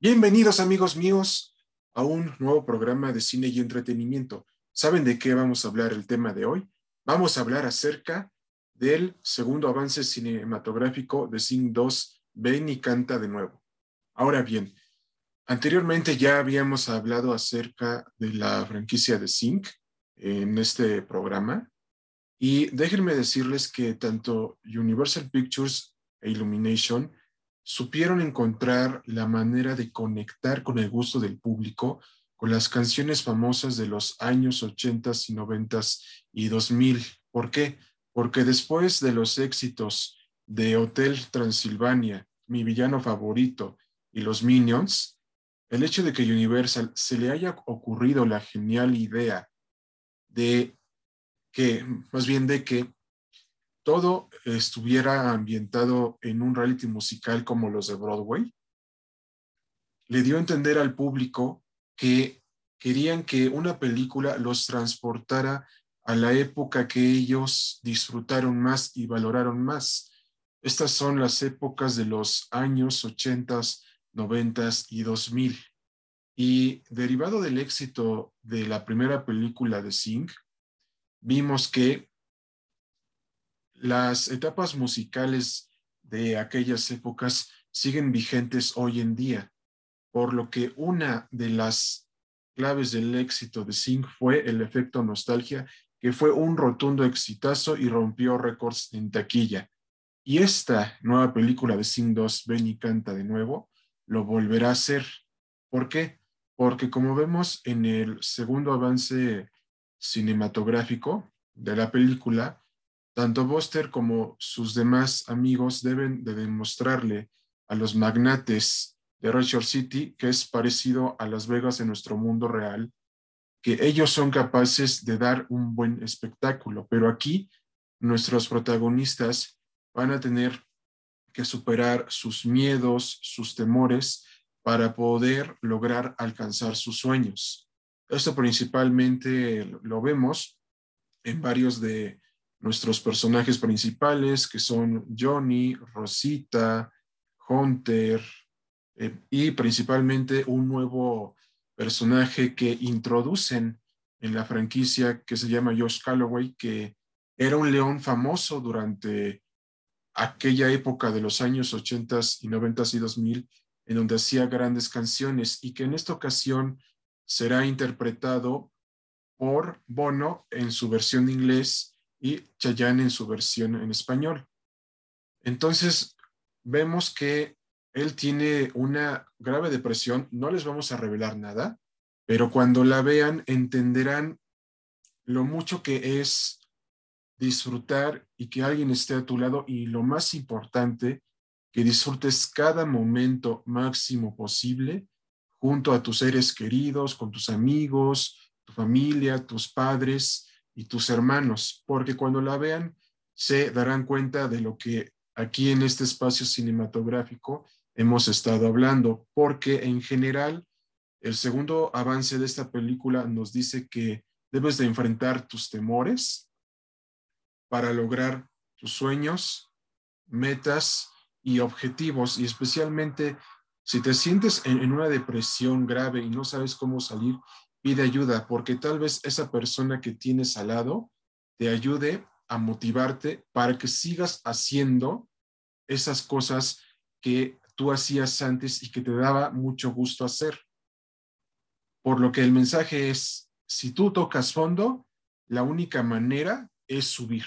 Bienvenidos amigos míos a un nuevo programa de cine y entretenimiento. ¿Saben de qué vamos a hablar el tema de hoy? Vamos a hablar acerca del segundo avance cinematográfico de Sing 2, Ven y canta de nuevo. Ahora bien, anteriormente ya habíamos hablado acerca de la franquicia de Sing en este programa y déjenme decirles que tanto Universal Pictures e Illumination supieron encontrar la manera de conectar con el gusto del público con las canciones famosas de los años 80 y 90 y 2000. ¿Por qué? Porque después de los éxitos de Hotel Transilvania, Mi villano favorito y Los Minions, el hecho de que Universal se le haya ocurrido la genial idea de que, más bien de que todo estuviera ambientado en un reality musical como los de Broadway, le dio a entender al público que querían que una película los transportara a la época que ellos disfrutaron más y valoraron más. Estas son las épocas de los años 80, 90 y 2000. Y derivado del éxito de la primera película de Sing, vimos que las etapas musicales de aquellas épocas siguen vigentes hoy en día, por lo que una de las claves del éxito de Sing fue el efecto nostalgia, que fue un rotundo exitazo y rompió récords en taquilla. Y esta nueva película de Sing 2, Ven y canta de nuevo, lo volverá a hacer. ¿Por qué? Porque como vemos en el segundo avance cinematográfico de la película, tanto Buster como sus demás amigos deben de demostrarle a los magnates de Red City que es parecido a Las Vegas en nuestro mundo real, que ellos son capaces de dar un buen espectáculo, pero aquí nuestros protagonistas van a tener que superar sus miedos, sus temores para poder lograr alcanzar sus sueños. Esto principalmente lo vemos en varios de nuestros personajes principales, que son Johnny, Rosita, Hunter, eh, y principalmente un nuevo personaje que introducen en la franquicia que se llama Josh Calloway, que era un león famoso durante aquella época de los años 80 y 90 y 2000, en donde hacía grandes canciones y que en esta ocasión será interpretado por Bono en su versión inglés y Chayanne en su versión en español. Entonces, vemos que él tiene una grave depresión, no les vamos a revelar nada, pero cuando la vean entenderán lo mucho que es disfrutar y que alguien esté a tu lado y lo más importante, que disfrutes cada momento máximo posible junto a tus seres queridos, con tus amigos, tu familia, tus padres, y tus hermanos, porque cuando la vean se darán cuenta de lo que aquí en este espacio cinematográfico hemos estado hablando, porque en general el segundo avance de esta película nos dice que debes de enfrentar tus temores para lograr tus sueños, metas y objetivos, y especialmente si te sientes en, en una depresión grave y no sabes cómo salir, pide ayuda, porque tal vez esa persona que tienes al lado te ayude a motivarte para que sigas haciendo esas cosas que tú hacías antes y que te daba mucho gusto hacer. Por lo que el mensaje es, si tú tocas fondo, la única manera es subir,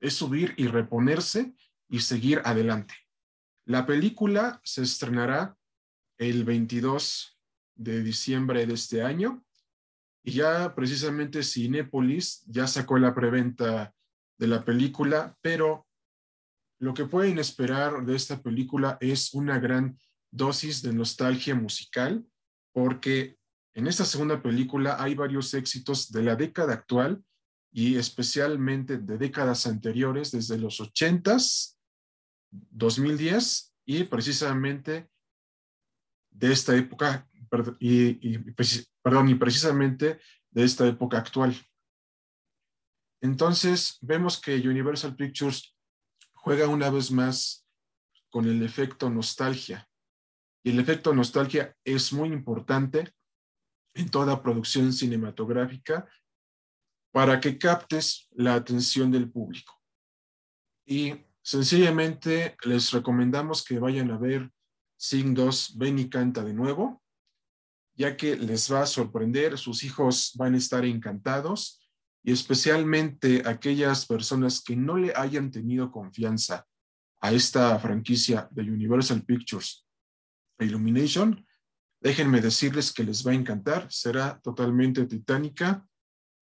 es subir y reponerse y seguir adelante. La película se estrenará el 22 de diciembre de este año. Y ya precisamente Cinepolis ya sacó la preventa de la película, pero lo que pueden esperar de esta película es una gran dosis de nostalgia musical, porque en esta segunda película hay varios éxitos de la década actual y especialmente de décadas anteriores, desde los 80s, 2010 y precisamente de esta época y, perdón, y precisamente de esta época actual. Entonces, vemos que Universal Pictures juega una vez más con el efecto nostalgia. Y el efecto nostalgia es muy importante en toda producción cinematográfica para que captes la atención del público. Y sencillamente les recomendamos que vayan a ver Sing 2, Ven y canta de nuevo, ya que les va a sorprender, sus hijos van a estar encantados y especialmente aquellas personas que no le hayan tenido confianza a esta franquicia de Universal Pictures Illumination, déjenme decirles que les va a encantar, será totalmente titánica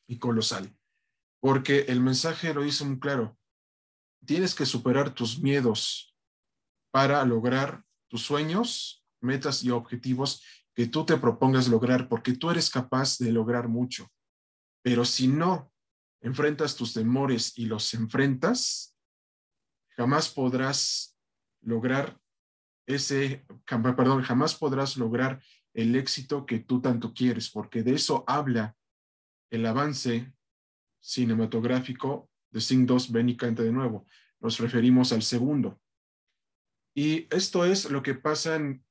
y colosal, porque el mensaje lo dice muy claro, tienes que superar tus miedos para lograr tus sueños, metas y objetivos que tú te propongas lograr, porque tú eres capaz de lograr mucho. Pero si no enfrentas tus temores y los enfrentas, jamás podrás lograr ese, perdón, jamás podrás lograr el éxito que tú tanto quieres, porque de eso habla el avance cinematográfico de Sing 2, Ven y canta de nuevo. Nos referimos al segundo. Y esto es lo que pasan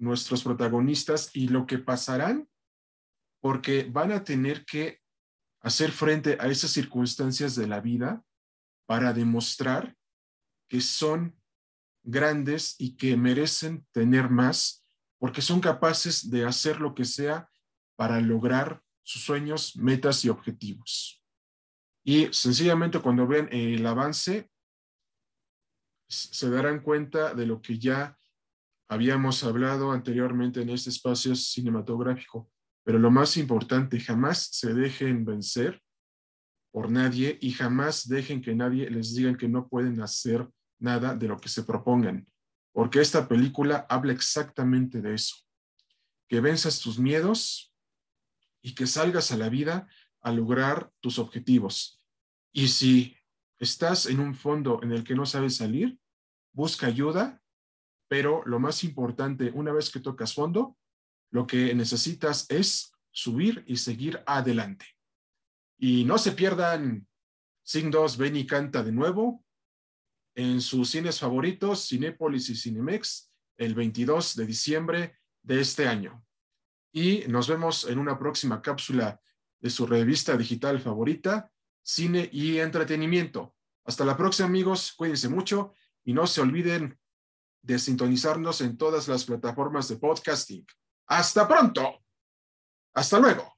nuestros protagonistas y lo que pasarán porque van a tener que hacer frente a esas circunstancias de la vida para demostrar que son grandes y que merecen tener más porque son capaces de hacer lo que sea para lograr sus sueños, metas y objetivos. Y sencillamente cuando ven el avance, se darán cuenta de lo que ya habíamos hablado anteriormente en este espacio cinematográfico. Pero lo más importante, jamás se dejen vencer por nadie y jamás dejen que nadie les diga que no pueden hacer nada de lo que se propongan, porque esta película habla exactamente de eso, que venzas tus miedos y que salgas a la vida a lograr tus objetivos. Y si estás en un fondo en el que no sabes salir, busca ayuda, pero lo más importante, una vez que tocas fondo, lo que necesitas es subir y seguir adelante. Y no se pierdan Sing 2, ven y canta de nuevo en sus cines favoritos, Cinépolis y Cinemex, el 22 de diciembre de este año. Y nos vemos en una próxima cápsula de su revista digital favorita, Cine y Entretenimiento. Hasta la próxima amigos, cuídense mucho y no se olviden de sintonizarnos en todas las plataformas de podcasting. Hasta pronto. Hasta luego.